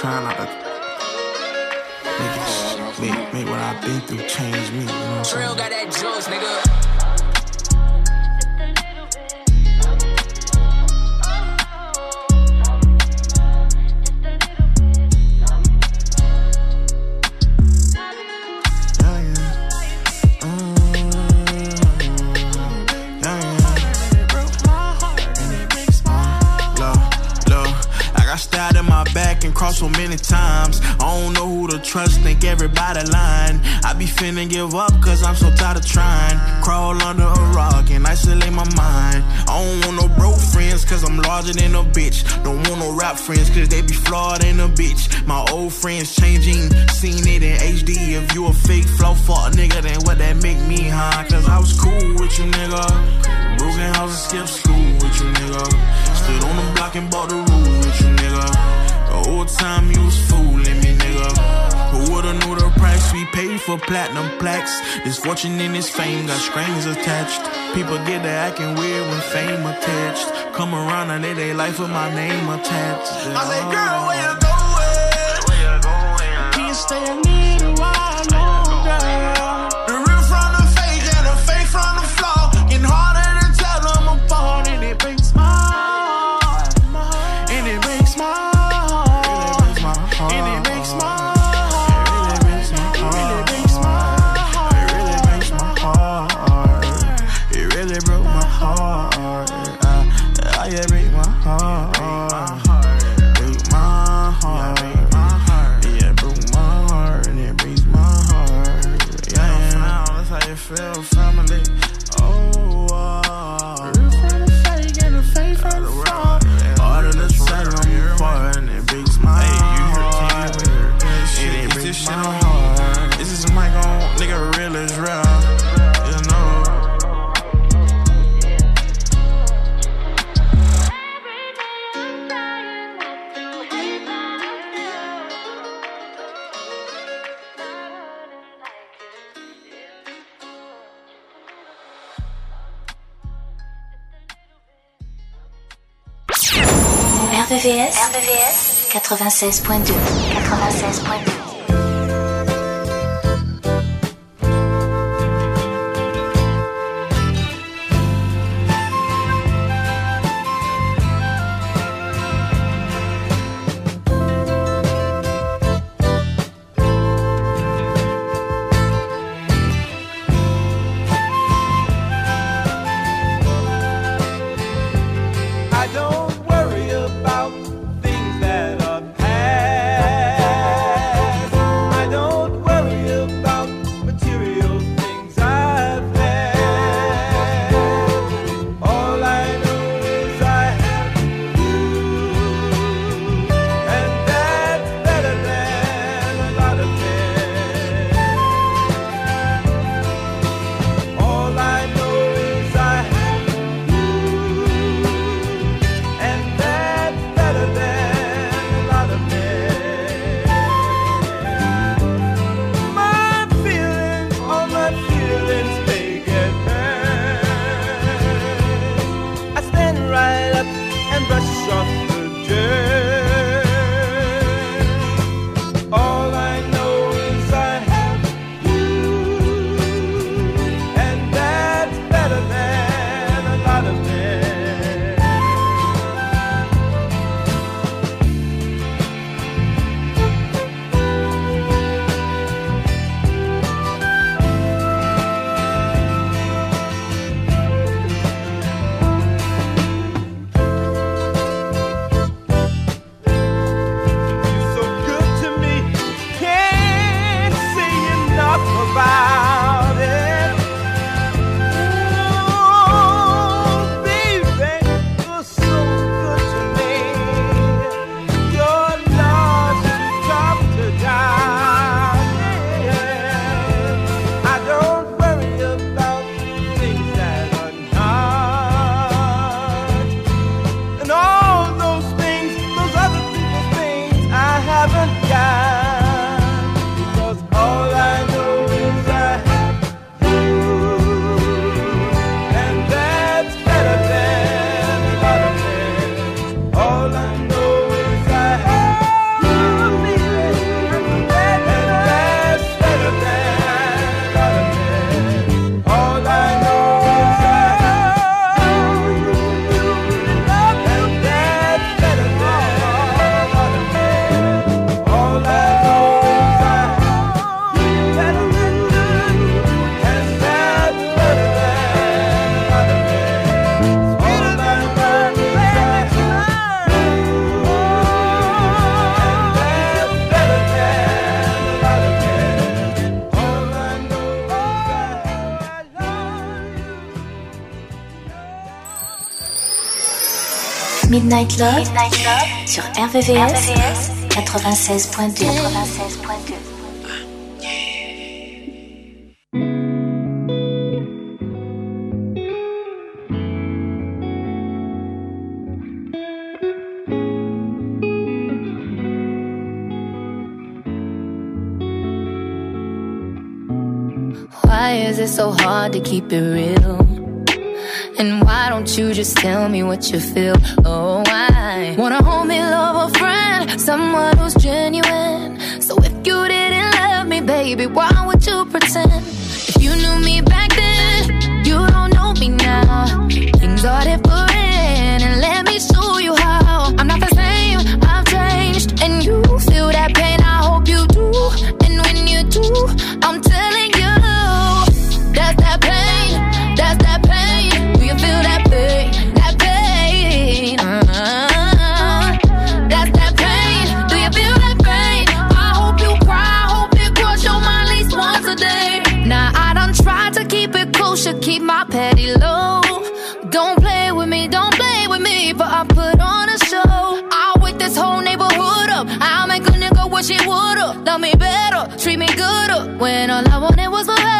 Point 2. Try not, to make, it, make, make what I've been through change me. You know what I'm saying? Trail got that juice, nigga. So many times. I don't know who to trust, think everybody lying. I be finna give up cause I'm so tired of trying. Crawl under a rock and isolate my mind. I don't want no broke friends cause I'm larger than a bitch. Don't want no rap friends cause they be flawed in a bitch. My old friends changing, seen it in HD. If you a fake flow fuck nigga, then what that make me, huh? Cause I was cool with you, nigga. Broken house and skip school with you, nigga. Stood on the block and bought the rules with you, nigga. Whole time you was fooling me, nigga. Who would've knew the price we paid for platinum plaques? This fortune and this fame got strings attached. People get to acting weird when fame attached. Come around and they they life with my name attached. I say, girl, where you going? Where you going? Can you stay 96.2 96.2 Midnight Love, Midnight Love sur RVVS, RVVS 96.2. 96.2. Why is it so hard to keep it real? just tell me what you feel. Oh, I wanna hold me, love, a friend, someone who's genuine. So if you didn't love me, baby, why would you pretend? When all I wanted was what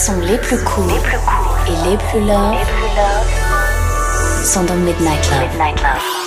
sons les plus courts, et les plus, loves sont dans Midnight Love. Midnight Love.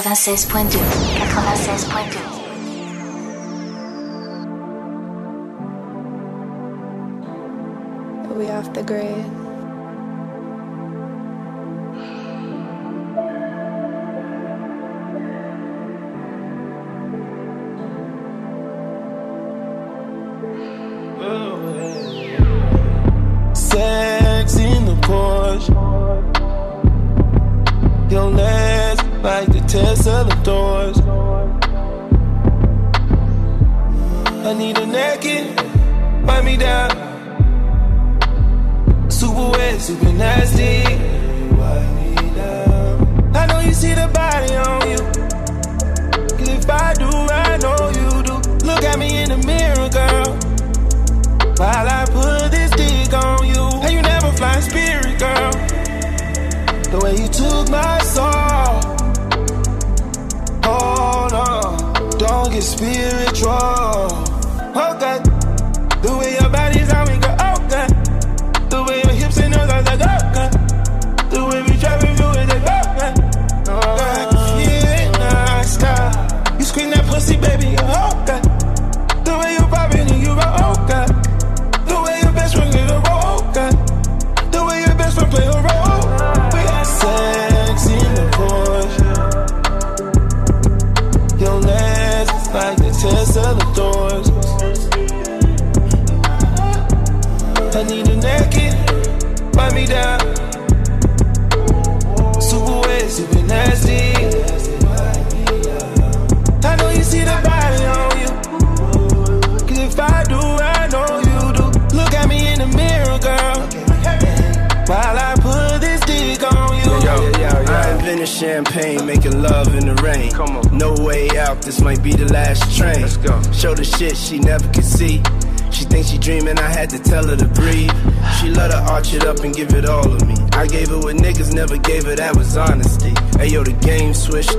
96.2 96.2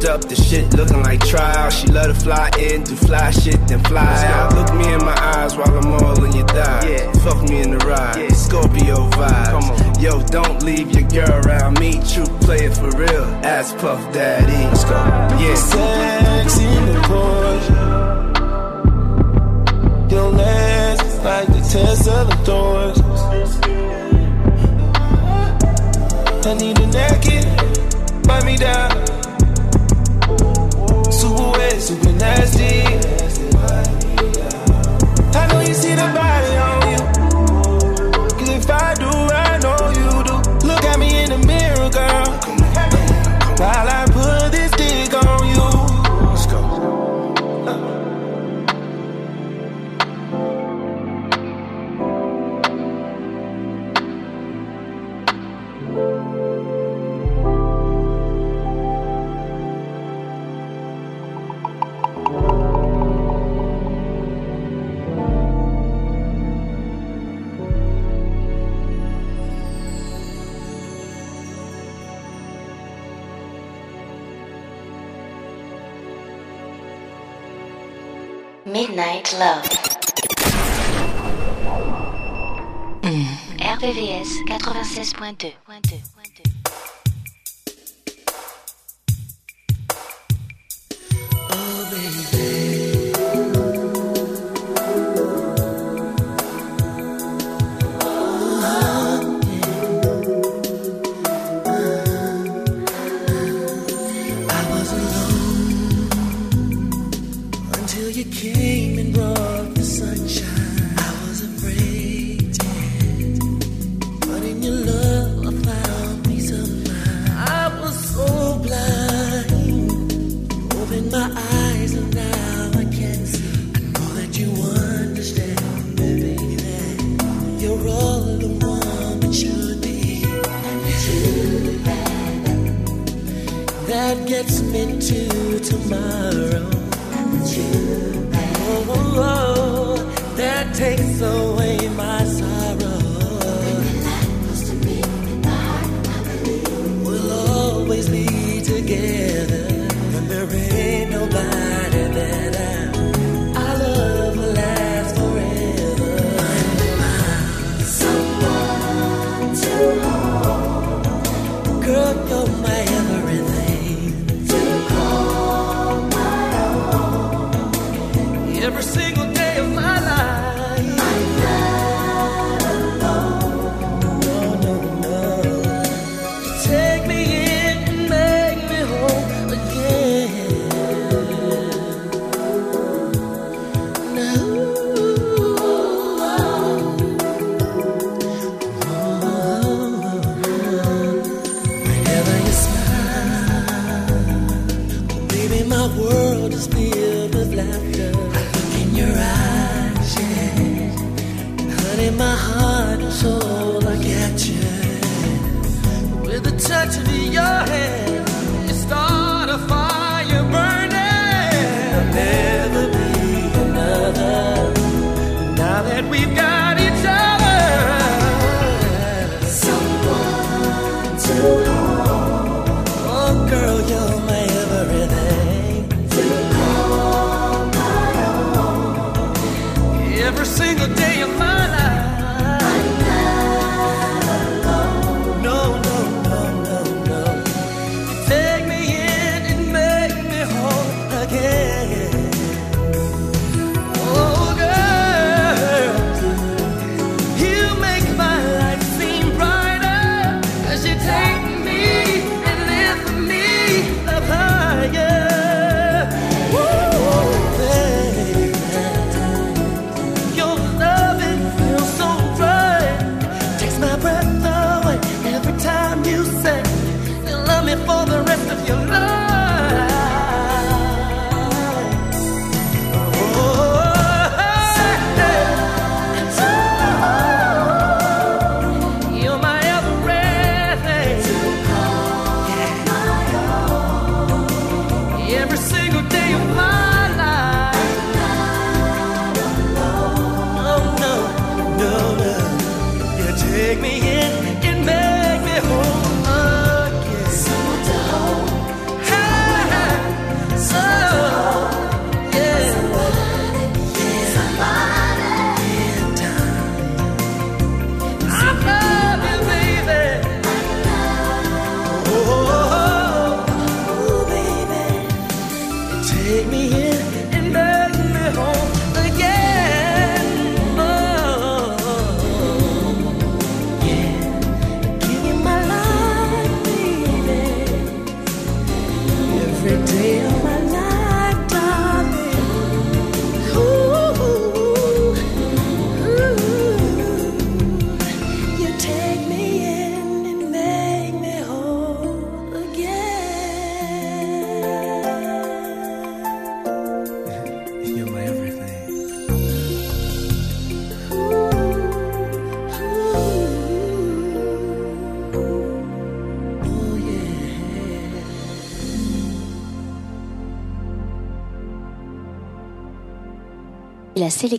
up, the shit looking like trial. She love to fly in, do fly shit, then fly out. Look me in my eyes while I'm all in your thigh. Yeah. Fuck me in the ride, yeah. Scorpio vibes. Yo, don't leave your girl around me. True player for real, ass Puff Daddy. Let's go. Yeah. Sex in the Porsche. Your legs like the Tesla doors. I need a naked, bite me down super nasty. I know you see the body. Midnight Love. Mm. RVVS 96.2. every single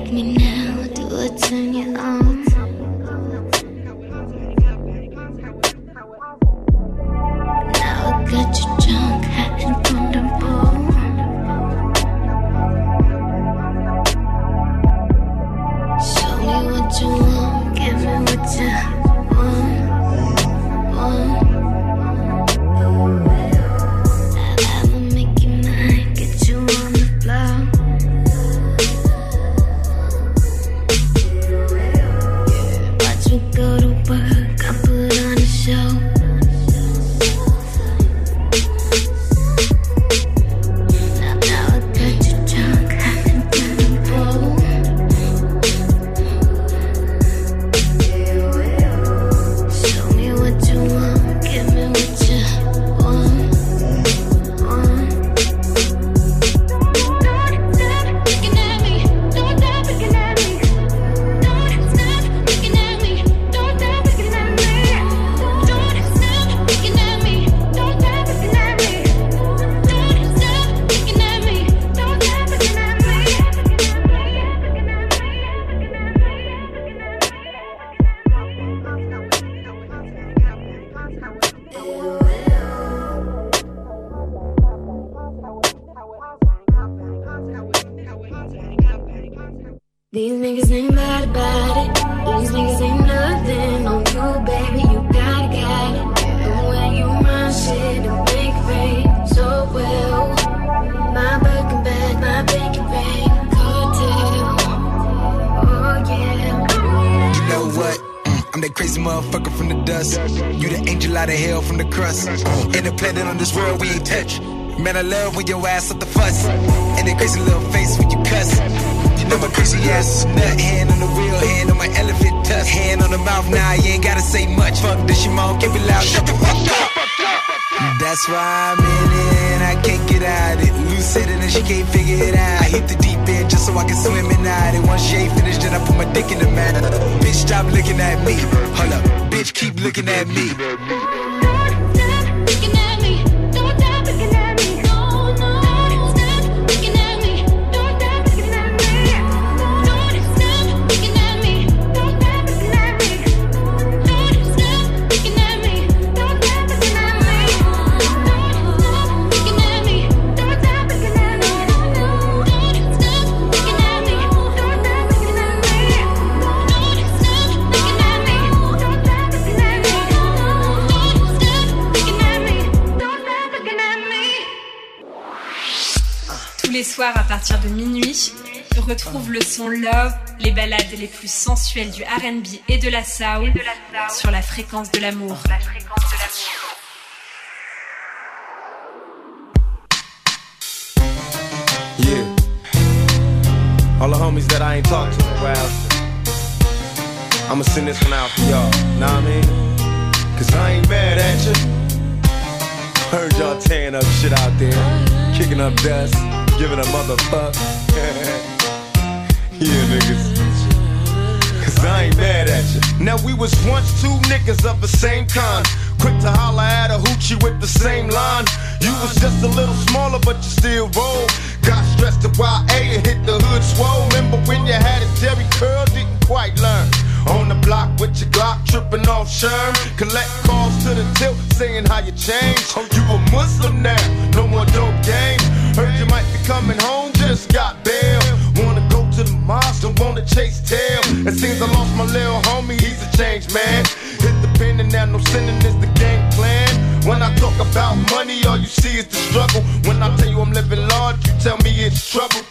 like me now? Do a time. I'm that crazy motherfucker from the dust. You the angel out of hell from the crust. In the planet on this world we ain't touch. Man, I love when your ass up the fuss. And that crazy little face when you cuss. You know my crazy ass is nut. Hand on the wheel, hand on my elephant tusk. Hand on the mouth, now you ain't gotta say much. Fuck this, you mom, give it loud. Shut the fuck up. That's why I'm in it and I can't get out it. Loose it and she can't figure it out. I hit the deep end just so I can swim in out And Once she ain't finished, then I put my dick in the mat. Bitch, stop looking at me. Hold up, bitch, keep looking at me. Les soirs à partir de minuit, retrouve le son Love, les balades les plus sensuelles du RB et de la soul sur la fréquence de l'amour. All the homies that I ain't talked to in a while. I'ma send this one out for y'all. Nah, I mean? Cause I ain't mad at you. Heard y'all tearing up shit out there, kicking up dust, giving a motherfuck. yeah, niggas. Cause I ain't mad at you. Now we was once two niggas of the same kind. Quick to holler at a hoochie with the same line. You was just a little smaller, but you still roll. Got stressed to YA and hit the hood swole. Remember when you had a Jheri curl, didn't quite learn. On the block with your Glock, tripping off Sherm. Collect calls to the tilt, saying how you changed. Oh, you a Muslim now, no more dope games. Heard you might be coming home, just got bail. Wanna go to the mosque, don't wanna chase tail. It seems I lost my little homie, he's a changed man. Hit the pen and now no sinning is the game plan. When I talk about money, all you see is the struggle. When I tell you I'm living large, you tell me it's trouble.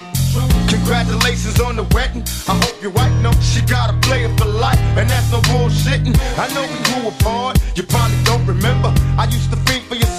Congratulations on the wedding. I hope your wife knows she got a player for life, and that's no bullshitting. I know we grew apart, you probably don't remember. I used to think for your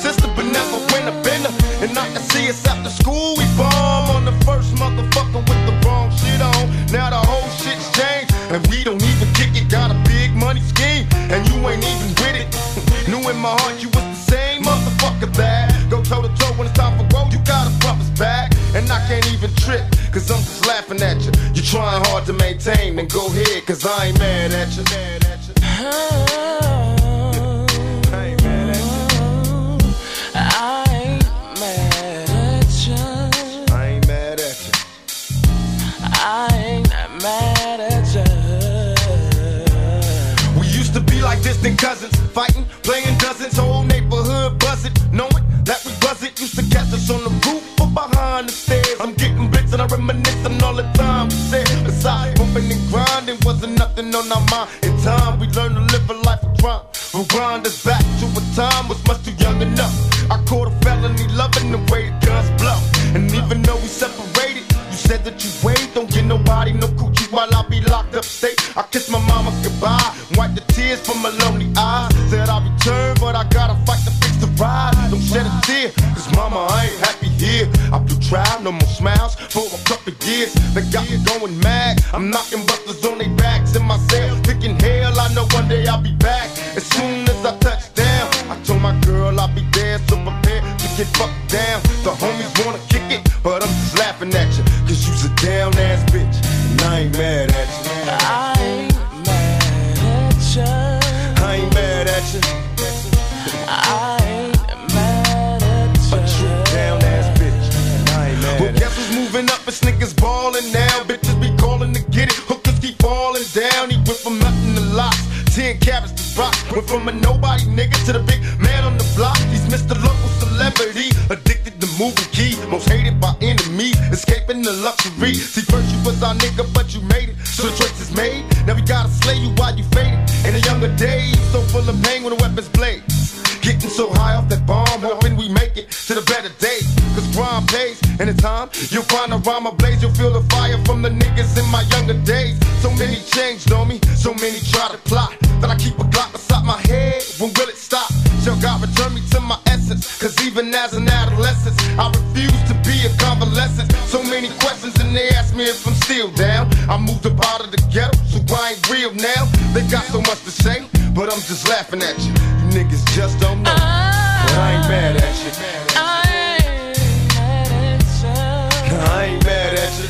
Us after school, we bomb on the first motherfucker with the wrong shit on. Now the whole shit's changed, and we don't even kick it. Got a big money scheme, and you ain't even with it. Knew in my heart you was the same motherfucker that go toe to toe when it's time for woe. You gotta bump us back, and I can't even trip, cause I'm just laughing at you. You're trying hard to maintain, then go ahead, cause I ain't mad at you. Mad at you. Used to catch us on the roof or behind the stairs. I'm getting bits and I reminisce on all the time we said. Besides bumping and grinding, wasn't nothing on our mind. In time, we learned to live a life of crime. Grind us back to a time was much too young enough. Mama goodbye, wipe the tears from my lonely eyes. Said I'll return, but I gotta fight to fix the ride. Don't shed a tear, cause mama, I ain't happy here. I blew trial, no more smiles for a couple years. They got me going mad. I'm knocking busters on their backs in my cell, thinking hell, I know one day I'll be back. As soon as I touch down, I told my girl I'll be there, so prepare to get fucked down. The homies wanna kick it, but I'm just laughing at you, cause you's a down ass bitch, and I ain't mad at you. I I ain't mad at you. A true down ass bitch, and I ain't mad well, guess who's moving up? It's niggas ballin' now. Bitches be calling to get it. Hookers keep falling down. He went from nothing to lots. Ten carats to rock. Went from a nobody nigga to the big man on the block. He's Mr. Local Celebrity. Addicted to moving key. Most hated by enemies. Escaping the luxury. See, first you was our nigga, but you made it. So the choice is made. Now we gotta slay you while you faded. In the younger days, so full of pain when the weapons blade. Getting so high off that bomb, hoping we make it to the better day. Cause crime pays, and in time, you'll find a rhyme ablaze. You'll feel the fire from the niggas in my younger days. So many changed on me, so many try to plot. That I keep a clock beside my head, when will it stop? Shall God return me to my essence? Cause even as an adolescent, I refuse to be a convalescent. So many questions, and they ask me if I'm still down. I moved up out of the ghetto, so I ain't real now. They got so much to say. But I'm just laughing at you. You niggas just don't know. But I ain't mad at you. I ain't mad at you.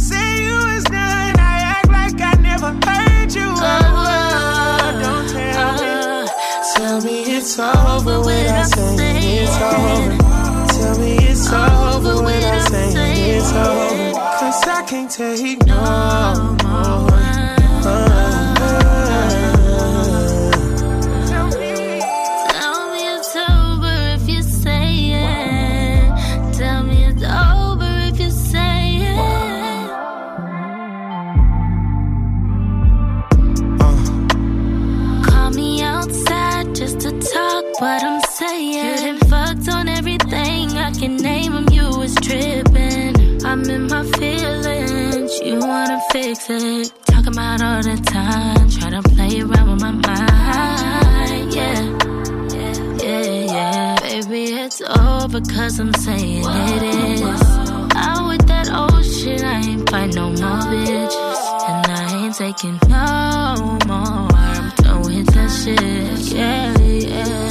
Tell me it's over without saying it's over. Tell me it's over it's over. Cause I can't take no more. What I'm saying. You done fucked on everything I can name 'em. You was tripping. I'm in my feelings. You wanna fix it. Talking about all the time. Try to play around with my mind. Yeah. Yeah, yeah. Baby, it's over cause I'm saying it is. Out with that old shit, I ain't fight no more bitches. And I ain't taking no more. I'm done with that shit. Yeah, yeah.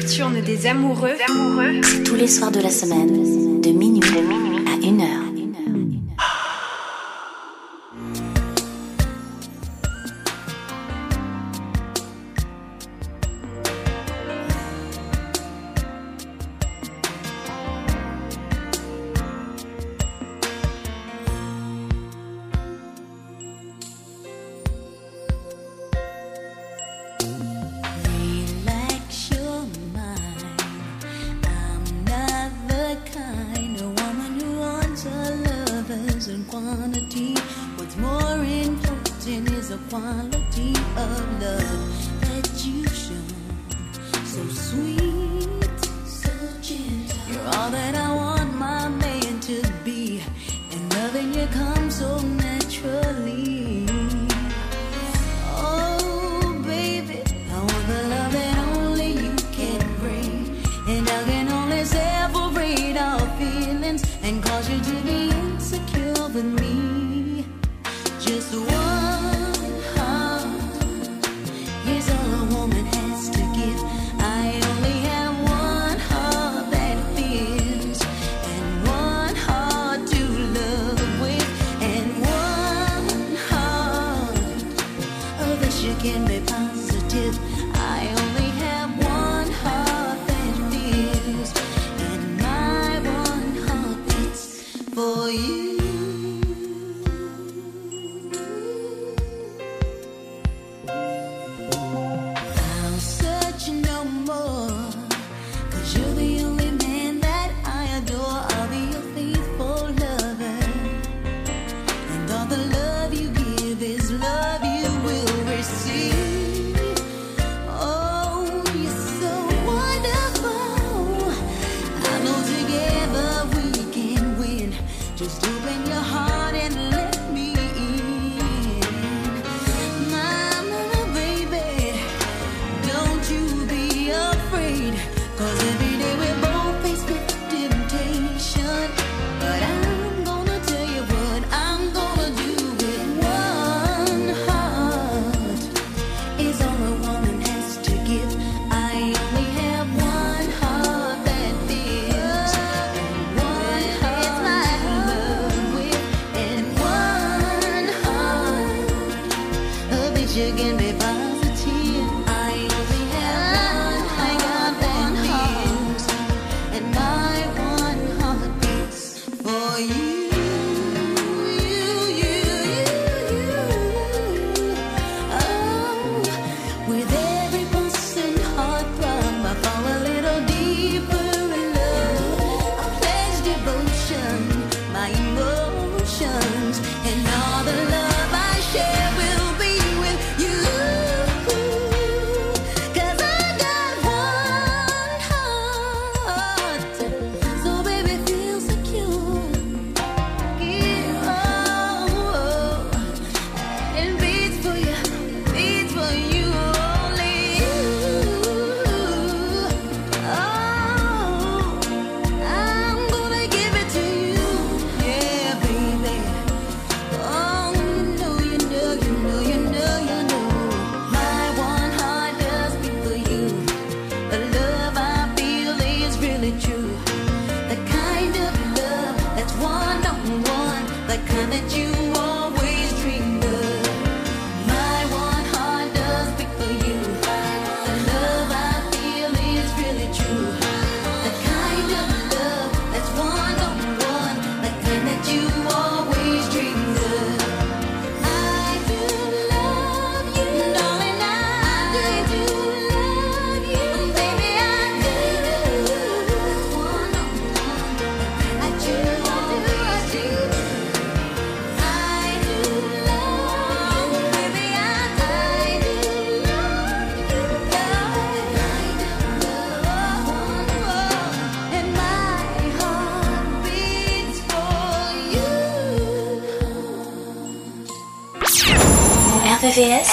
Nocturne des amoureux. C'est tous les soirs de la semaine, again.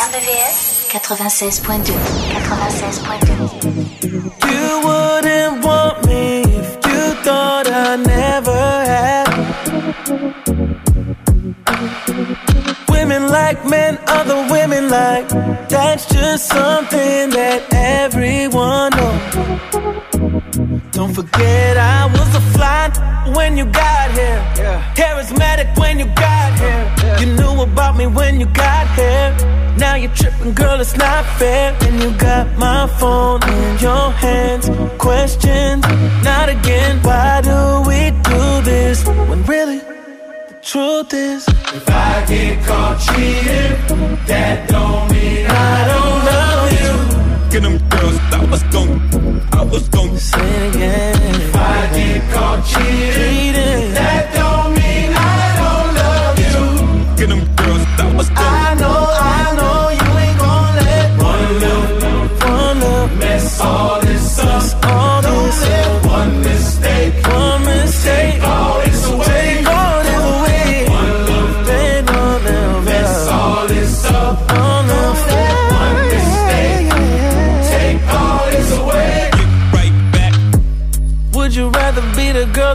96.2 96.2 You wouldn't want me if you thought I never had. Women like men, other women like. That's just something that everyone knows. Don't forget I was a fly when you got here. Yeah. Charismatic when you got here. Yeah. You knew about me when you got here. Now you're tripping, girl, it's not fair. And you got my phone in your hands. Questions, not again. Why do we do this when really the truth is? If I get caught cheating, that don't mean I don't love you. Get them girls, I was gon' I was gon' say it again. If I get caught cheating, that don't mean I don't love you. Get them girls, I was gon'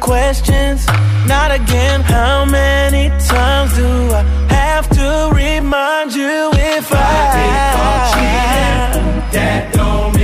Questions, not again. How many times do I have to remind you if I, get caught cheating, that don't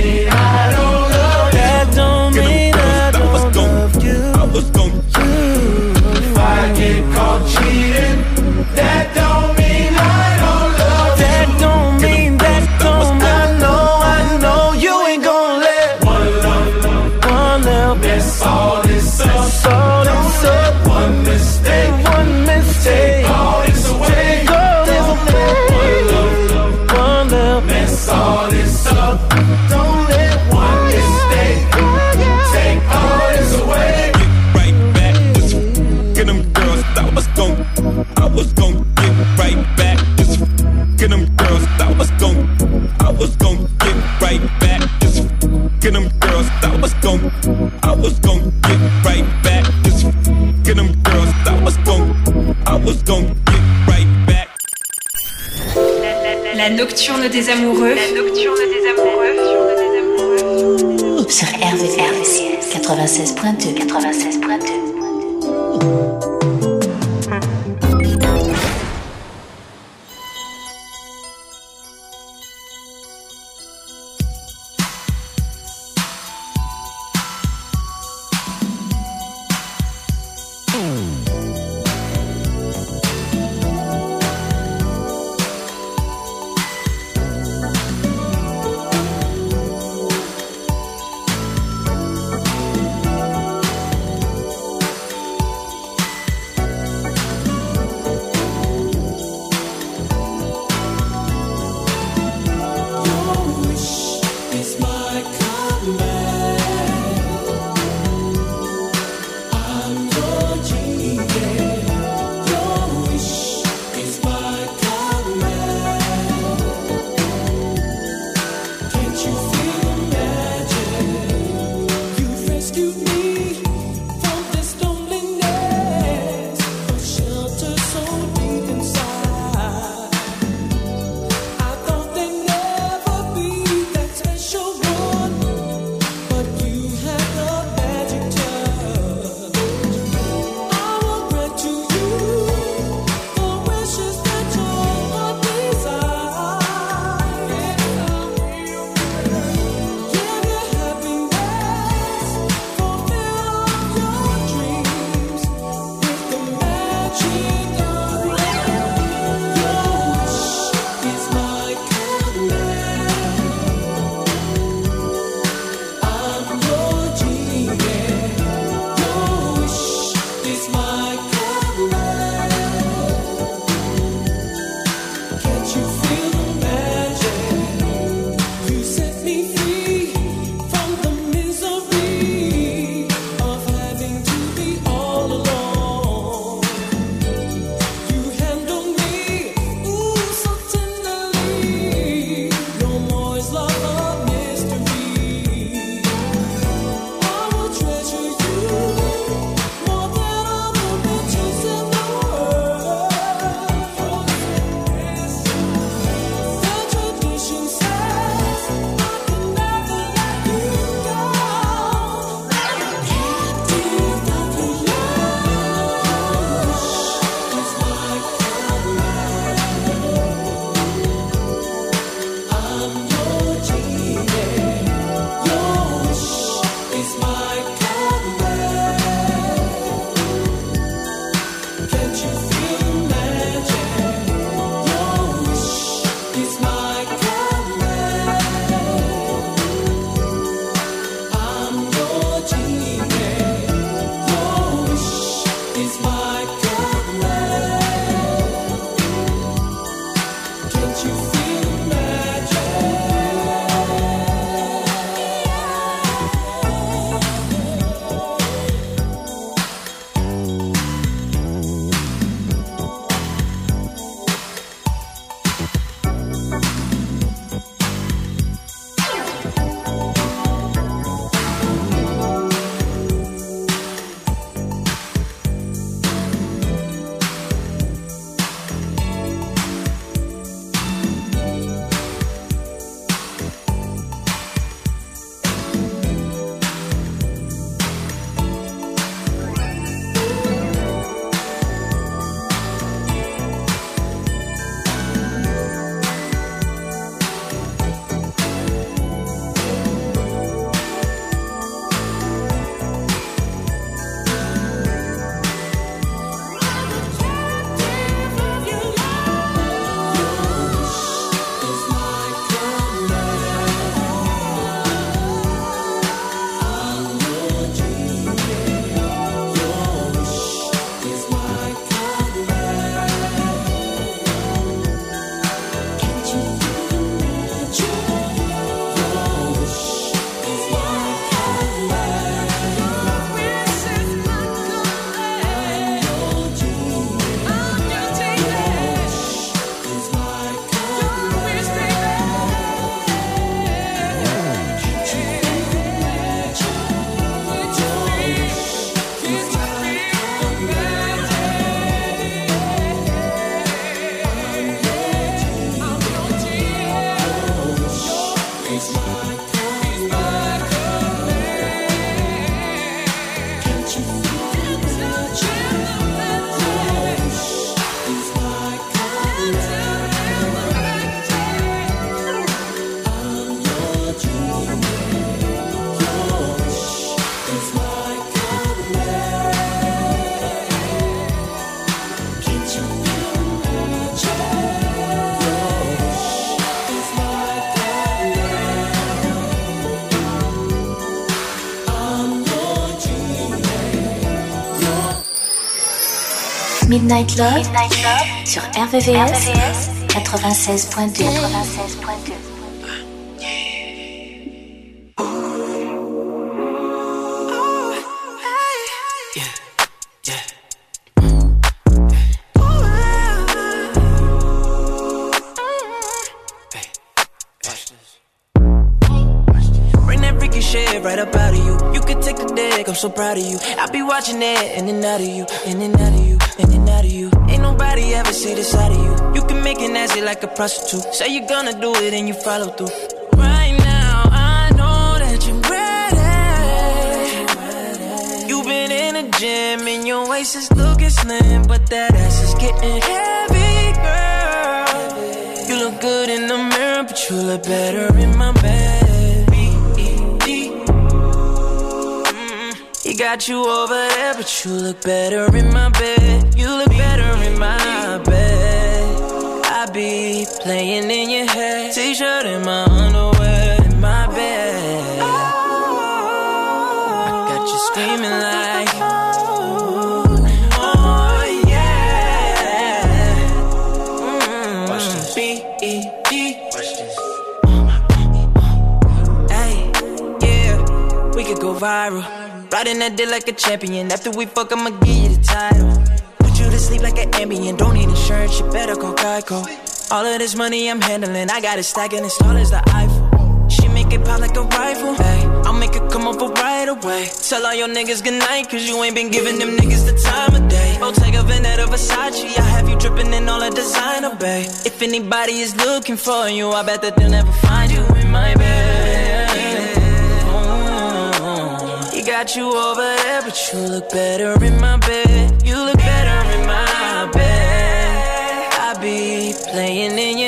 Midnight Love, sur RVVS, 96.2. 96.2. Bring that freaky shit right up out of you. You could take the dick, I'm so proud of you. I'll be watching it in and out of you, in and out of you, see the side of you. You can make it nasty like a prostitute. Say you're gonna do it and you follow through. Right now, I know that you're ready. You've been in the gym and your waist is looking slim, but that ass is getting heavy, girl. You look good in the mirror, but you look better in my bed. B-E-D. Mm, He got you over there, but you look better in my bed. You look better be playing in your head, t-shirt and my underwear in my bed. I got you screaming like. Oh yeah. Mm, B-E-D. Hey, yeah, we could go viral. Riding that dick like a champion. After we fuck, I'ma give you the title. Put you to sleep like an Ambien. Don't need insurance, you better call Geico. All of this money I'm handling, I got it stacking as tall as the Eiffel. She make it pop like a rifle. Hey, I'll make it come over right away. Tell all your niggas good night, cause you ain't been giving them niggas the time of day. Bottega Veneta Versace, I have you dripping in all the designer, babe. If anybody is looking for you, I bet that they'll never find you in my bed. He got you over there, but you look better in my bed. You look be playing in your